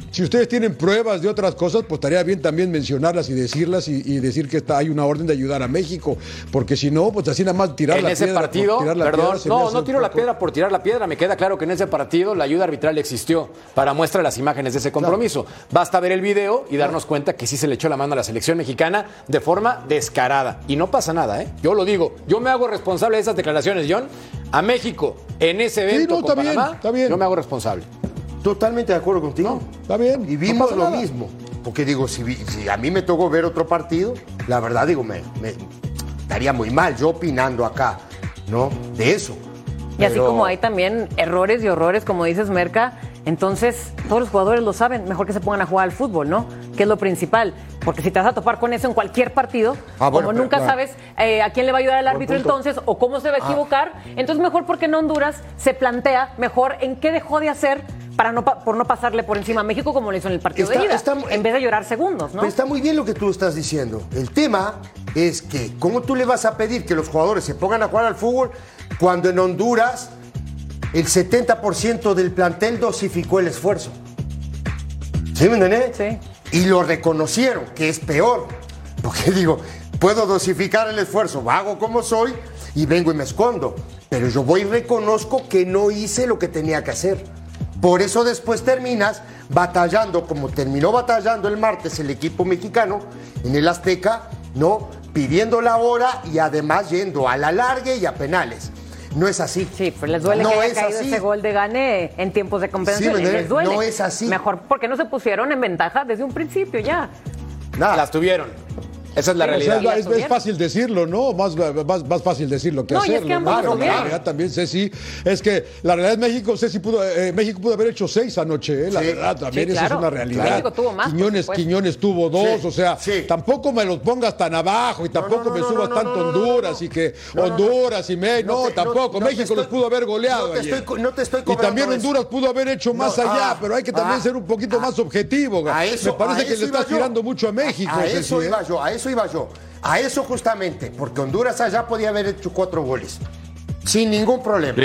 si ustedes tienen pruebas de otras cosas, pues estaría bien también mencionarlas y decirlas y, y decir que está, hay una orden de ayudar a México, porque si no, pues así nada más tirar en la ese piedra por partido, tirar la perdón, piedra no, no tiro la piedra por tirar la piedra. Me queda claro que en ese partido la ayuda arbitral existió para muestra las imágenes de ese compromiso. Basta ver el video y darnos cuenta que sí se le echó la mano a la selección mexicana de forma descarada. Y no pasa nada, ¿eh? Yo lo digo. Yo me hago responsable de esas declaraciones, John. A México, en ese evento no, con está bien, está bien. yo me hago responsable. Totalmente de acuerdo contigo. está bien. Y no vimos lo nada. mismo. Porque digo, si, a mí me tocó ver otro partido, la verdad digo, me, me estaría muy mal yo opinando acá, ¿no? De eso. Y así como hay también errores y horrores, como dices, Merca, entonces todos los jugadores lo saben, mejor que se pongan a jugar al fútbol, ¿no? Que es lo principal. Porque si te vas a topar con eso en cualquier partido, Ah, bueno, como pero nunca claro. sabes eh, a quién le va a ayudar el árbitro entonces o cómo se va a Ah. equivocar, entonces mejor porque en Honduras se plantea mejor en qué dejó de hacer para no por no pasarle por encima a México como lo hizo en el partido Está- de ida, está- en vez de llorar segundos, ¿no? Pero está muy bien lo que tú estás diciendo. El tema es que, ¿cómo tú le vas a pedir que los jugadores se pongan a jugar al fútbol cuando en Honduras el 70% del plantel dosificó el esfuerzo? ¿Sí me entiendes? Sí. Y lo reconocieron, que es peor. Porque digo, puedo dosificar el esfuerzo, hago como soy y vengo y me escondo. Pero yo voy y reconozco que no hice lo que tenía que hacer. Por eso después terminas batallando, como terminó batallando el martes el equipo mexicano en el Azteca, ¿no? Pidiendo la hora y además yendo a la larga y a penales. No es así. Sí, pues les duele no que haya es caído así. ese gol de Gane en tiempos de compensación. Sí, les duele. No es así. Mejor porque no se pusieron en ventaja desde un principio ya. Nada. Las tuvieron. Esa es la realidad. es, es- es fácil decirlo, ¿no? Más, más, más fácil decirlo que No, y es hacerlo. que ambos ¿no? La realidad también, Ceci, es que la realidad es México, Ceci pudo, eh, México pudo haber hecho seis anoche, ¿eh? La Sí. verdad, también Sí, esa es una realidad. México tuvo más, Quiñones. Quiñones tuvo dos, Sí, o sea, sí. tampoco me los pongas tan abajo y tampoco no, me no, subas no, tanto no, no, no, Honduras no. y que. Honduras y me, no, tampoco. México estoy- los pudo haber goleado no te ayer. estoy co- no te estoy y también. Honduras pudo haber hecho más No, allá, ah, pero hay que también ah, ser un poquito más objetivo. A eso, me parece que le iba estás tirando mucho a México. A, eso ¿eh? iba yo, a eso iba yo. A eso justamente, porque Honduras allá podía haber hecho cuatro goles. Sin ningún problema.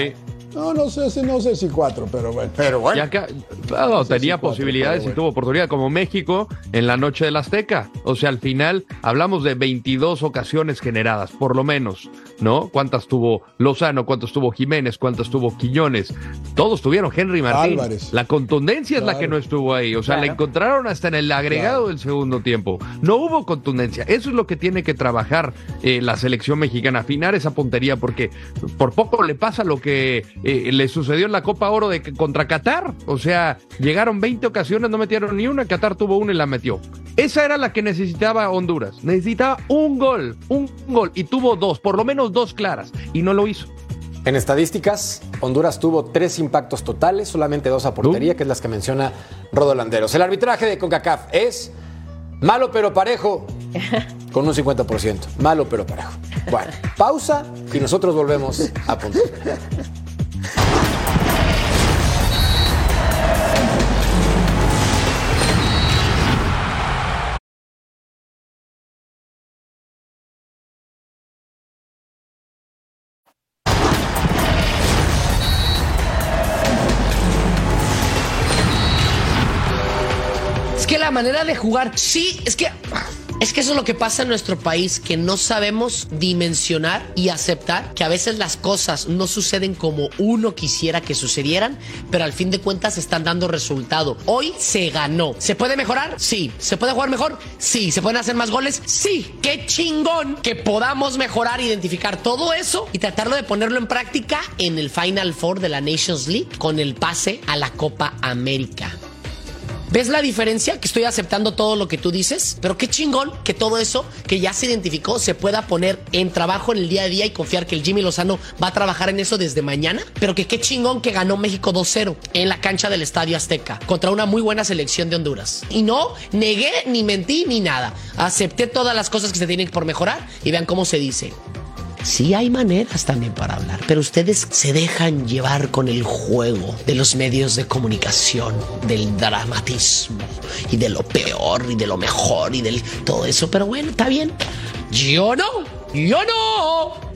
No, no sé, si- no sé si cuatro, pero bueno. Pero Y bueno. acá no, sé si tenía cuatro, posibilidades y tuvo oportunidad, como México en la noche del Azteca. O sea, al final hablamos de 22 ocasiones generadas, por lo menos, ¿no? ¿Cuántas tuvo Lozano? ¿Cuántas tuvo Jiménez? ¿Cuántas tuvo Quiñones? Todos tuvieron Henry Martín. Álvarez. La contundencia es la Claro. que no estuvo ahí. O sea, la Claro. encontraron hasta en el agregado Claro. del segundo tiempo. No hubo contundencia. Eso es lo que tiene que trabajar eh, la selección mexicana, afinar esa puntería, porque por poco le pasa lo que eh, le sucedió en la Copa Oro de, contra Qatar. O sea, llegaron 20 ocasiones, no metieron ni una, Qatar tuvo una y la metió. Esa era la que necesitaba Honduras. Necesitaba un gol, un gol, y tuvo dos, por lo menos dos claras, y no lo hizo. En estadísticas, Honduras tuvo tres impactos totales, solamente dos a portería, que es las que menciona Rodolanderos. El arbitraje de CONCACAF es malo pero parejo, con un 50%. Malo pero parejo. Bueno, pausa y nosotros volvemos a punto. Manera de jugar, sí, es que es que eso es lo que pasa en nuestro país, que no sabemos dimensionar y aceptar que a veces las cosas no suceden como uno quisiera que sucedieran, pero al fin de cuentas están dando resultado. Hoy se ganó. ¿Se puede mejorar? Sí. ¿Se puede jugar mejor? Sí. ¿Se pueden hacer más goles? Sí. Qué chingón que podamos mejorar, identificar todo eso y tratarlo de ponerlo en práctica en el Final Four de la Nations League con el pase a la Copa América. ¿Ves la diferencia? Que estoy aceptando todo lo que tú dices, pero qué chingón que todo eso que ya se identificó se pueda poner en trabajo en el día a día y confiar que el Jimmy Lozano va a trabajar en eso desde mañana, pero que qué chingón que ganó México 2-0 en la cancha del Estadio Azteca contra una muy buena selección de Honduras. Y no negué, ni mentí, ni nada. Acepté todas las cosas que se tienen por mejorar y vean cómo se dice. Sí hay maneras también para hablar, pero ustedes se dejan llevar con el juego de los medios de comunicación, del dramatismo y de lo peor y de lo mejor y del todo eso. Pero bueno, está bien. Yo no, yo no.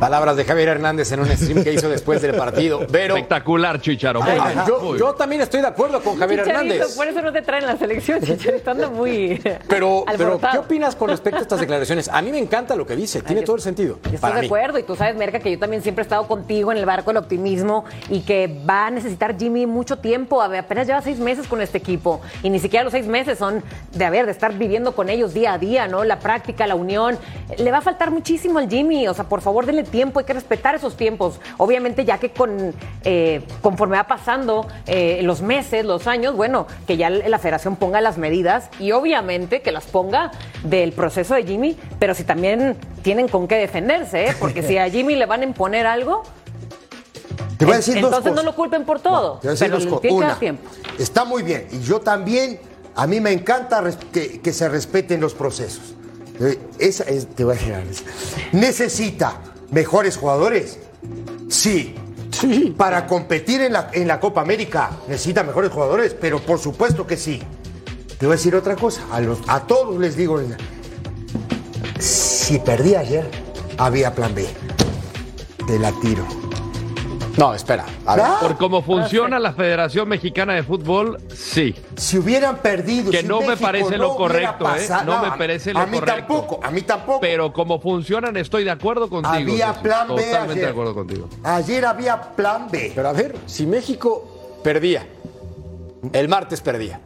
Palabras de Javier Hernández en un stream que hizo después del partido. Pero Espectacular, Chicharo. Ay, yo, también estoy de acuerdo con Javier Chicharito, Hernández. por eso no te traen la selección, Chicharito anda muy Pero, pero, ¿qué opinas con respecto a estas declaraciones? A mí me encanta lo que dice, tiene yo- todo el sentido. Yo estoy para de mí. acuerdo y tú sabes, Merca, que yo también siempre he estado contigo en el barco del optimismo y que va a necesitar Jimmy mucho tiempo. A ver, apenas lleva seis meses con este equipo y ni siquiera los seis meses son de haber, de estar viviendo con ellos día a día, ¿no? La práctica, la unión. Le va a faltar muchísimo al Jimmy. O sea, por favor, denle tiempo, hay que respetar esos tiempos. Obviamente, ya que con eh, conforme va pasando eh, los meses, los años, bueno, que ya la federación ponga las medidas y obviamente que las ponga del proceso de Jimmy, pero si también tienen con qué defenderse, ¿eh? porque si a Jimmy le van a imponer algo, Te voy a decir dos entonces no lo culpen por todo. Te voy a decir pero dos cosas. tiempo. está muy bien. Y yo también, a mí me encanta que, que se respeten los procesos. Eh, esa es- te voy a decir. ¿Necesita mejores jugadores? Sí. Para competir en la, en la Copa América necesita mejores jugadores, pero por supuesto que sí. Te voy a decir otra cosa, a, los, a todos les digo, si perdí ayer, había plan B. Te la tiro. No, espera. A ver. Por cómo funciona la Federación Mexicana de Fútbol, sí. Si hubieran perdido, Que si no me parece no lo correcto, ¿eh? No me parece lo A mí correcto. tampoco, a mí tampoco. Pero como funcionan, estoy de acuerdo contigo. Había Ceci. plan B Totalmente ayer. de acuerdo contigo. Ayer había plan B. Pero a ver, si México perdía, el martes perdía,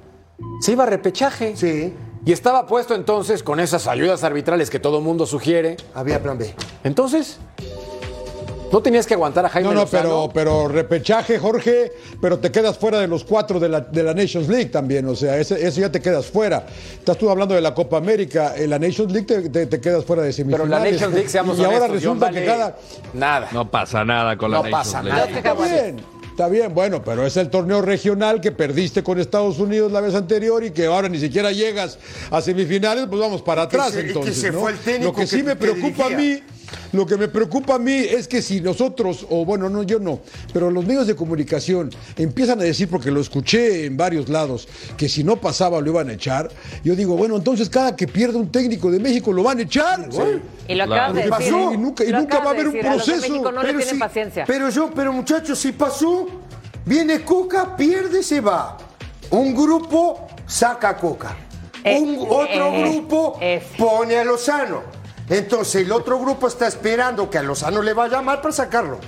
se iba a repechaje. Sí. Y estaba puesto entonces con esas ayudas arbitrales que todo mundo sugiere. Había plan B. Entonces, no tenías que aguantar a Jaime No, no, Lozano? pero, pero repechaje, Jorge, pero te quedas fuera de los cuatro de la, de la Nations League también, o sea, ese- eso ya te quedas fuera. Estás tú hablando de la Copa América, en la Nations League te, te- te quedas fuera de Pero semifinales. la Nations League, seamos Y ahora resulta que cada... Nada. No pasa nada con la No Nations pasa nada. Está bien, está bien, bueno, pero es el torneo regional que perdiste con Estados Unidos la vez anterior y que ahora ni siquiera llegas a semifinales, pues vamos para que atrás se- y que entonces. se ¿no? fue el técnico Lo que sí me preocupa a mí, lo que me preocupa a mí es que si nosotros, o bueno, no, yo no, pero los medios de comunicación empiezan a decir, porque lo escuché en varios lados, que si no pasaba lo iban a echar, yo digo, bueno, entonces cada que pierda un técnico de México lo van a echar. Y lo acabas de decir. pasó, y nunca, y Lo nunca va a haber un decir, a los de proceso. No Pero tienen sí, paciencia. Pero yo, pero muchachos, si pasó, viene Coca, pierde, se va. Un grupo saca a Coca. Eh, Un otro eh, grupo eh. pone a Lozano. Entonces el otro grupo está esperando que a Lozano le vaya mal para sacarlo.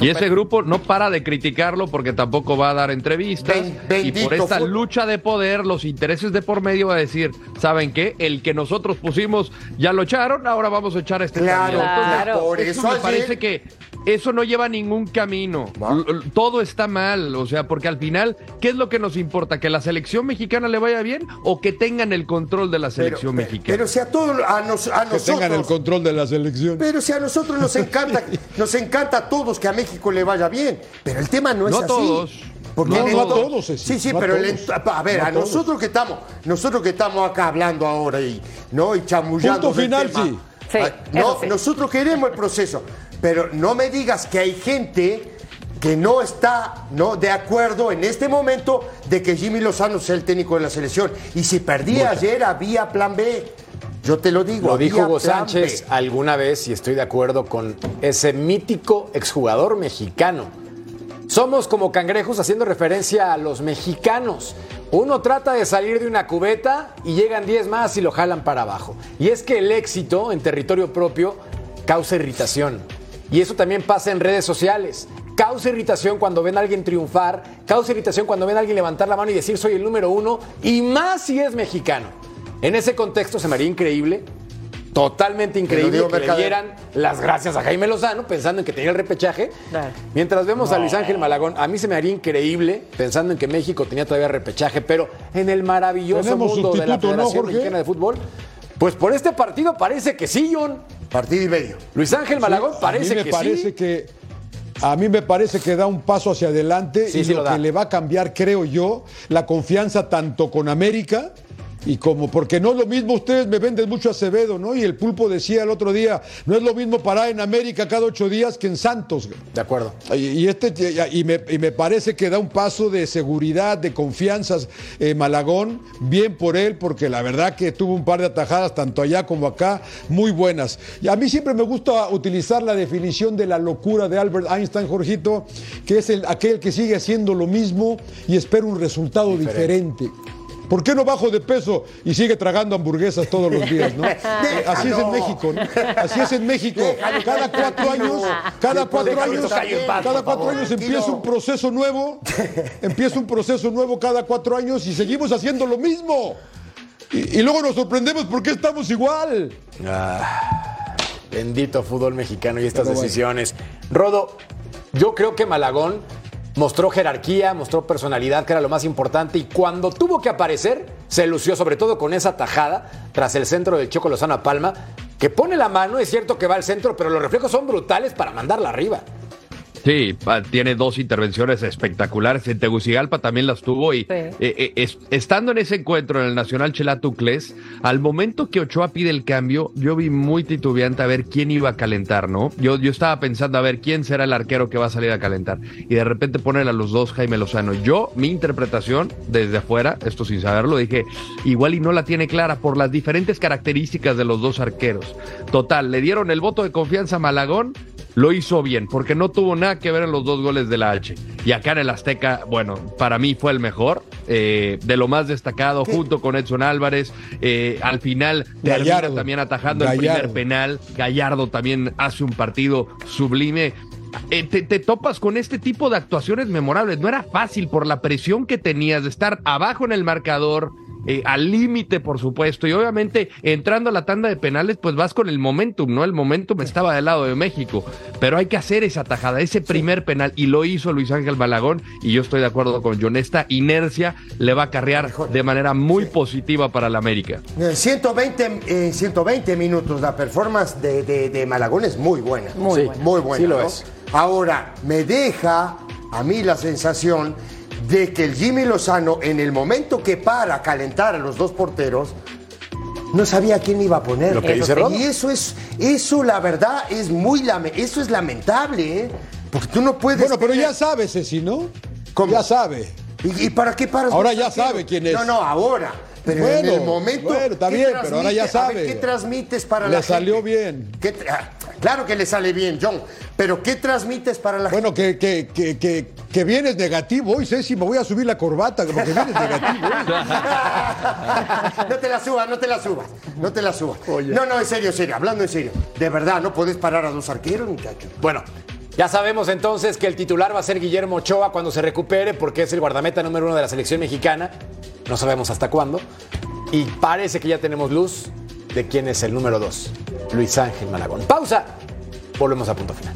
Y ese grupo no para de criticarlo porque tampoco va a dar entrevistas. Ben- y por esta lucha de poder, los intereses de por medio va a decir, ¿saben qué? El que nosotros pusimos ya lo echaron, ahora vamos a echar a este Claro, también. Claro. por Eso eso me parece que eso no lleva a ningún camino. Todo está mal, o sea, porque al final, ¿qué es lo que nos importa? ¿Que la selección mexicana le vaya bien o que tengan el control de la selección pero, mexicana? Pero si a todos, a, nos- a Que tengan el nosotros, control de la selección. pero si a nosotros nos encanta, nos encanta a todos que a México le vaya bien. Pero el tema no es No a así. todos. Porque No, no a todos, sí, Sí, sí, no a pero el todos. a ver, No a a todos. nosotros que estamos, nosotros que estamos acá hablando ahora y no y chamullando Punto final, tema. sí. Sí, Ah, no, sí. nosotros queremos el proceso, pero no me digas que hay gente que no está no de acuerdo en este momento de que Jimmy Lozano sea el técnico de la selección y si perdía ayer había plan B. Yo te lo digo, Lo dijo Hugo Sánchez alguna vez y estoy de acuerdo con ese mítico exjugador mexicano. Somos como cangrejos haciendo referencia a los mexicanos. Uno trata de salir de una cubeta y llegan 10 más y lo jalan para abajo. Y es que el éxito en territorio propio causa irritación. Y eso también pasa en redes sociales. Causa irritación cuando ven a alguien triunfar, causa irritación cuando ven a alguien levantar la mano y decir soy el número uno, y más si es mexicano. En ese contexto se me haría increíble, totalmente increíble que le dieran las gracias a Jaime Lozano pensando en que tenía el repechaje. Mientras vemos a Luis Ángel Malagón, a mí se me haría increíble pensando en que México tenía todavía repechaje, pero en el maravilloso Tenemos mundo de la ¿no, Federación Jorge? Mexicana de Fútbol, pues por este partido parece que sí, John. Partido y medio. Luis Ángel Malagón parece a mí me que parece sí. que a mí me parece que da un paso hacia adelante Sí, y sí lo, que le va a cambiar, creo yo, la confianza tanto con América y como porque no es lo mismo, ustedes me venden mucho Acevedo, ¿no? Y el pulpo decía el otro día, no es lo mismo parar en América cada ocho días que en Santos. De acuerdo. Y, y este y me, y me parece que da un paso de seguridad, de confianza eh, Malagón, bien por él, porque la verdad que tuvo un par de atajadas tanto allá como acá, muy buenas. Y a mí siempre me gusta utilizar la definición de la locura de Albert Einstein, Jorgito, que es el, aquel que sigue haciendo lo mismo y espera un resultado diferente. ¿Por qué no bajo de peso y sigue tragando hamburguesas todos los días, no? Eh, Así es en México, ¿no? Así es en México. Cada cuatro años, cada cuatro años, cada cuatro años empieza un proceso nuevo, empieza un proceso nuevo cada cuatro años y seguimos haciendo lo mismo. Y, y luego nos sorprendemos porque estamos igual. Ah, bendito fútbol mexicano y estas Pero bueno. decisiones. Rodo, yo creo que Malagón mostró jerarquía, mostró personalidad, que era lo más importante, y cuando tuvo que aparecer, se lució sobre todo con esa tajada tras el centro del Choco Lozano a Palma, que pone la mano, es cierto que va al centro, pero los reflejos son brutales para mandarla arriba. Sí, tiene dos intervenciones espectaculares. En Tegucigalpa también las tuvo y eh, eh, es- estando en ese encuentro en el Nacional Chelatucles, al momento que Ochoa pide el cambio, yo vi muy titubeante a ver quién iba a calentar, ¿no? Yo, yo estaba pensando a ver quién será el arquero que va a salir a calentar y de repente ponen a los dos Jaime Lozano. Yo, mi interpretación desde afuera, esto sin saberlo, dije, igual y no la tiene clara por las diferentes características de los dos arqueros. Total, le dieron el voto de confianza a Malagón lo hizo bien, porque no tuvo nada que ver en los dos goles de la H. Y acá en el Azteca, bueno, para mí fue el mejor, eh, de lo más destacado, junto con Edson Álvarez. eh, al final termina Gallardo. también atajando el primer penal. Gallardo también hace un partido sublime. Eh, te, te topas con este tipo de actuaciones memorables. No era fácil por la presión que tenías de estar abajo en el marcador, eh, al límite, por supuesto, y obviamente entrando a la tanda de penales, pues vas con el momentum, ¿no? El momentum estaba del lado de México, pero hay que hacer esa tajada, ese primer penal, y lo hizo Luis Ángel Malagón, y yo estoy de acuerdo con John, esta inercia le va a carrear de manera muy positiva para la América. Eh, 120, eh, 120 minutos. La performance de, de- de Malagón es muy buena. Muy Sí, buena. Muy buena. Sí lo ¿no? es. Ahora, me deja a mí la sensación de que el Jimmy Lozano, en el momento que para a calentar a los dos porteros, no sabía quién iba a poner. Lo que dice Eso- Rodo. Y eso es, eso la verdad es muy lame- eso es lamentable, ¿eh? Porque tú no puedes. Bueno, pero tener- ya sabe, Ceci, ¿no? ¿Cómo? Ya sabe. ¿Y, y para qué paras? Ahora ya sabe quién es. No, no, ahora. Pero Bueno, en el momento. bueno, está ¿qué bien, pero ahora ya ver, sabe. ¿Qué transmites para Le la salió gente? bien. ¿Qué tra- ah, claro que le sale bien, John. Pero ¿qué transmites para la Bueno, que, que, que, que, que vienes negativo hoy, Ceci, me voy a subir la corbata, porque vienes negativo. no te la subas, no te la subas. No te la subas. No, no, en serio, en serio, hablando en serio. De verdad, no podés parar a dos arqueros, muchachos. Bueno, ya sabemos entonces que el titular va a ser Guillermo Ochoa cuando se recupere, porque es el guardameta número uno de la selección mexicana. No sabemos hasta cuándo. Y parece que ya tenemos luz de quién es el número dos, Luis Ángel Malagón. Pausa. Volvemos a punto final.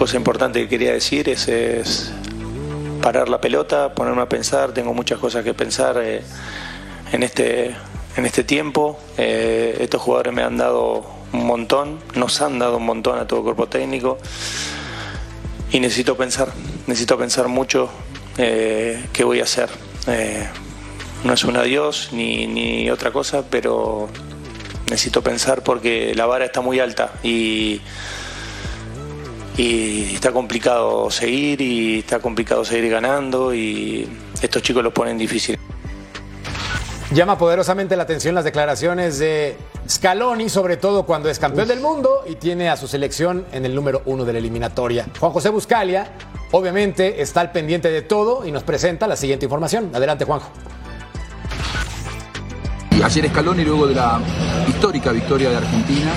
Cosa importante que quería decir es, es parar la pelota, ponerme a pensar. Tengo muchas cosas que pensar eh, en, este, en este tiempo. Eh, estos jugadores me han dado un montón, nos han dado un montón a todo cuerpo técnico. Y necesito pensar, necesito pensar mucho eh, qué voy a hacer. Eh, no es un adiós ni, ni otra cosa, pero necesito pensar porque la vara está muy alta y y está complicado seguir y está complicado seguir ganando y estos chicos lo ponen difícil. Llama poderosamente la atención las declaraciones de Scaloni, sobre todo cuando es campeón del mundo y tiene a su selección en el número uno de la eliminatoria. Juan José Buscalia, obviamente, está al pendiente de todo y nos presenta la siguiente información. Adelante, Juanjo. Y ayer Scaloni luego de la histórica victoria de Argentina.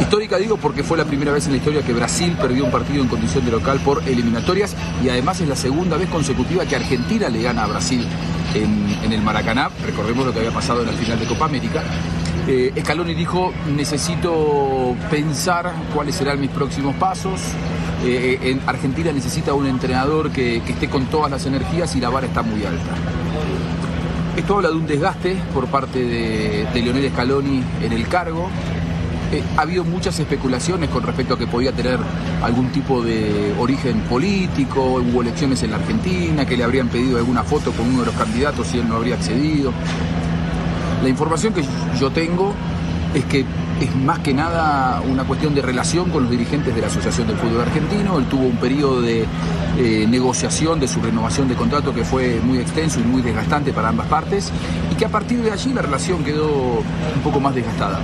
Histórica digo porque fue la primera vez en la historia que Brasil perdió un partido en condición de local por eliminatorias y además es la segunda vez consecutiva que Argentina le gana a Brasil en, el Maracaná. Recordemos lo que había pasado en la final de Copa América. Eh, Scaloni dijo, necesito pensar cuáles serán mis próximos pasos. Eh, en Argentina necesita un entrenador que, que esté con todas las energías y la vara está muy alta. Esto habla de un desgaste por parte de, de Leonel Scaloni en el cargo. Eh, ha habido muchas especulaciones con respecto a que podía tener algún tipo de origen político, hubo elecciones en la Argentina, que le habrían pedido alguna foto con uno de los candidatos y él no habría accedido. La información que yo tengo es que es más que nada una cuestión de relación con los dirigentes de la Asociación del Fútbol Argentino. Él tuvo un periodo de eh, negociación de su renovación de contrato que fue muy extenso y muy desgastante para ambas partes y que a partir de allí la relación quedó un poco más desgastada.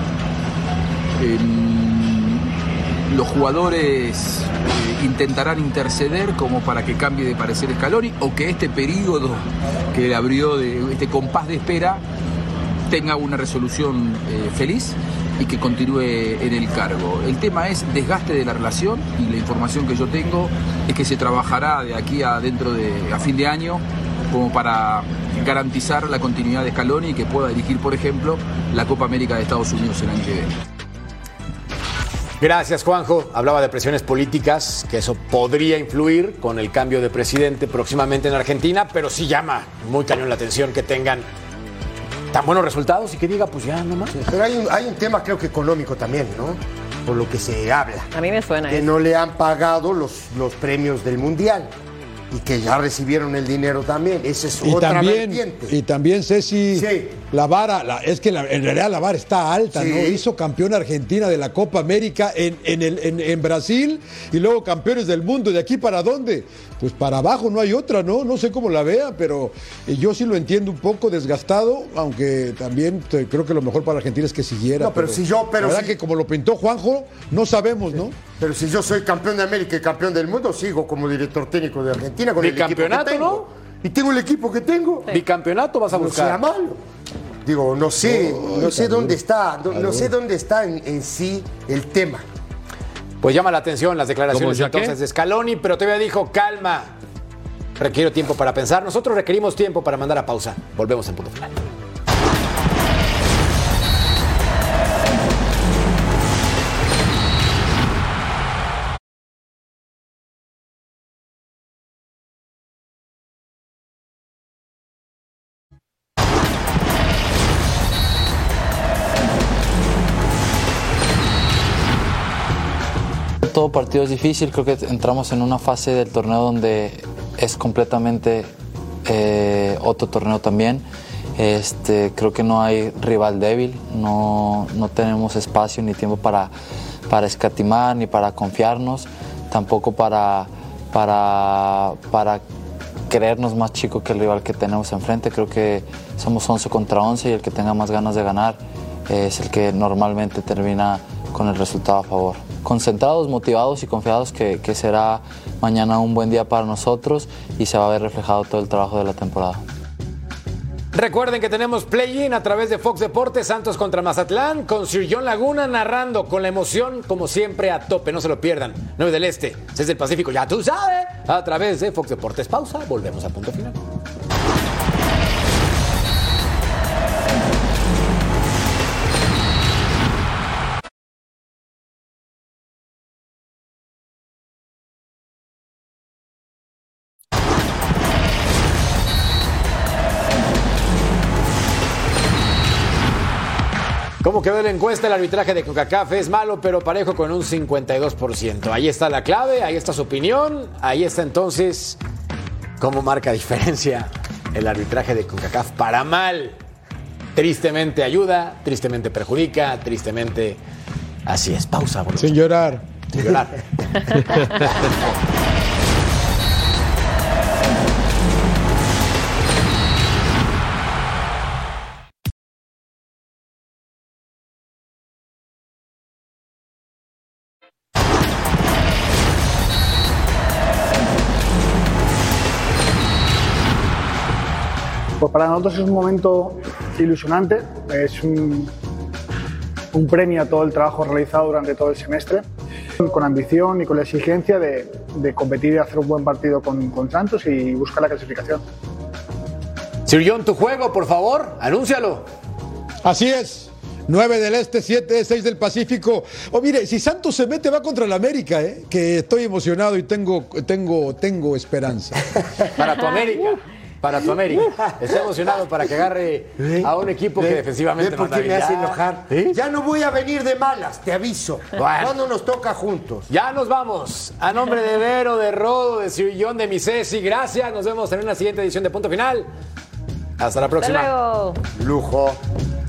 Los jugadores eh, intentarán interceder como para que cambie de parecer Scaloni o que este periodo que le abrió de este compás de espera tenga una resolución eh, feliz y que continúe en el cargo. El tema es desgaste de la relación y la información que yo tengo es que se trabajará de aquí a dentro de a fin de año como para garantizar la continuidad de Scaloni y que pueda dirigir, por ejemplo, la Copa América de Estados Unidos el año que viene. Gracias, Juanjo. Hablaba de presiones políticas, que eso podría influir con el cambio de presidente próximamente en Argentina, pero sí llama muy cañón la atención que tengan tan buenos resultados y que diga, pues ya no más. Pero hay un, hay un tema, creo que económico también, ¿no? Por lo que se habla. A mí me suena Que eso. no le han pagado los, los premios del Mundial y que ya recibieron el dinero también. Esa es Y otra también, vertiente. y también Ceci, Sí. la vara, la- es que la- en realidad la vara está alta, Sí. ¿no? Hizo campeón Argentina de la Copa América en, en, el- en- en Brasil y luego campeones del mundo. ¿De aquí para dónde? Pues para abajo no hay otra, ¿no? No sé cómo la vea, pero eh, yo sí lo entiendo un poco desgastado, aunque también te- creo que lo mejor para Argentina es que siguiera. No, pero si yo- pero La verdad si- que como lo pintó Juanjo, no sabemos, ¿no? Pero si yo soy campeón de América y campeón del mundo, sigo como director técnico de Argentina con el equipo que Bicampeonato, tengo. Y tengo el equipo que tengo. Bicampeonato vas a No sea buscar. malo. Digo, no sé, No, no sé dónde está, no, no sé dónde está en, en sí el tema. Pues llama la atención las declaraciones entonces de Scaloni, pero todavía dijo, calma, requiero tiempo para pensar. Nosotros requerimos tiempo para mandar a pausa. Volvemos en punto final. Partido es difícil, creo que entramos en una fase del torneo donde es completamente eh, otro torneo también. Este, creo que no hay rival débil, no, no tenemos espacio ni tiempo para, para escatimar ni para confiarnos, tampoco para, para, para creernos más chico que el rival que tenemos enfrente. Creo que somos 11 contra 11 y el que tenga más ganas de ganar eh, es el que normalmente termina con el resultado a favor. Concentrados, motivados y confiados que, que será mañana un buen día para nosotros y se va a ver reflejado todo el trabajo de la temporada. Recuerden que tenemos play-in a través de Fox Deportes, Santos contra Mazatlán, con Sir John Laguna narrando con la emoción, como siempre, a tope. No se lo pierdan. 9 del Este, 6 del Pacífico, ya tú sabes, a través de Fox Deportes. Pausa, volvemos a punto final. ¿Cómo quedó la encuesta? El arbitraje de CONCACAF es malo, pero parejo con un 52%. Ahí está la clave, ahí está su opinión, ahí está entonces cómo marca diferencia el arbitraje de CONCACAF para mal. Tristemente ayuda, tristemente perjudica, tristemente así es. Pausa, volvemos. Sin llorar. Sin llorar. nosotros es un momento ilusionante, es un, un premio a todo el trabajo realizado durante todo el semestre, con ambición y con la exigencia de, de competir y hacer un buen partido con, con Santos y buscar la clasificación. Sir John, tu juego, por favor, anúncialo. Así es. 9 del Este, 7, 6 del Pacífico. O mire, si Santos se mete, va contra el América, ¿eh? que estoy emocionado y tengo, tengo, tengo esperanza. Para tu América. Para tu América. Estoy emocionado para que agarre a un equipo que ¿Ve? defensivamente ¿Ve por no qué anda me hace enojar? ¿Sí? Ya no voy a venir de malas, te aviso. Bueno. ¿Cuándo nos toca juntos? Ya nos vamos. A nombre de Vero, de Rodo, de John, de mi Ceci, gracias. Nos vemos en una siguiente edición de Punto Final. Hasta la próxima. Hasta luego. Lujo.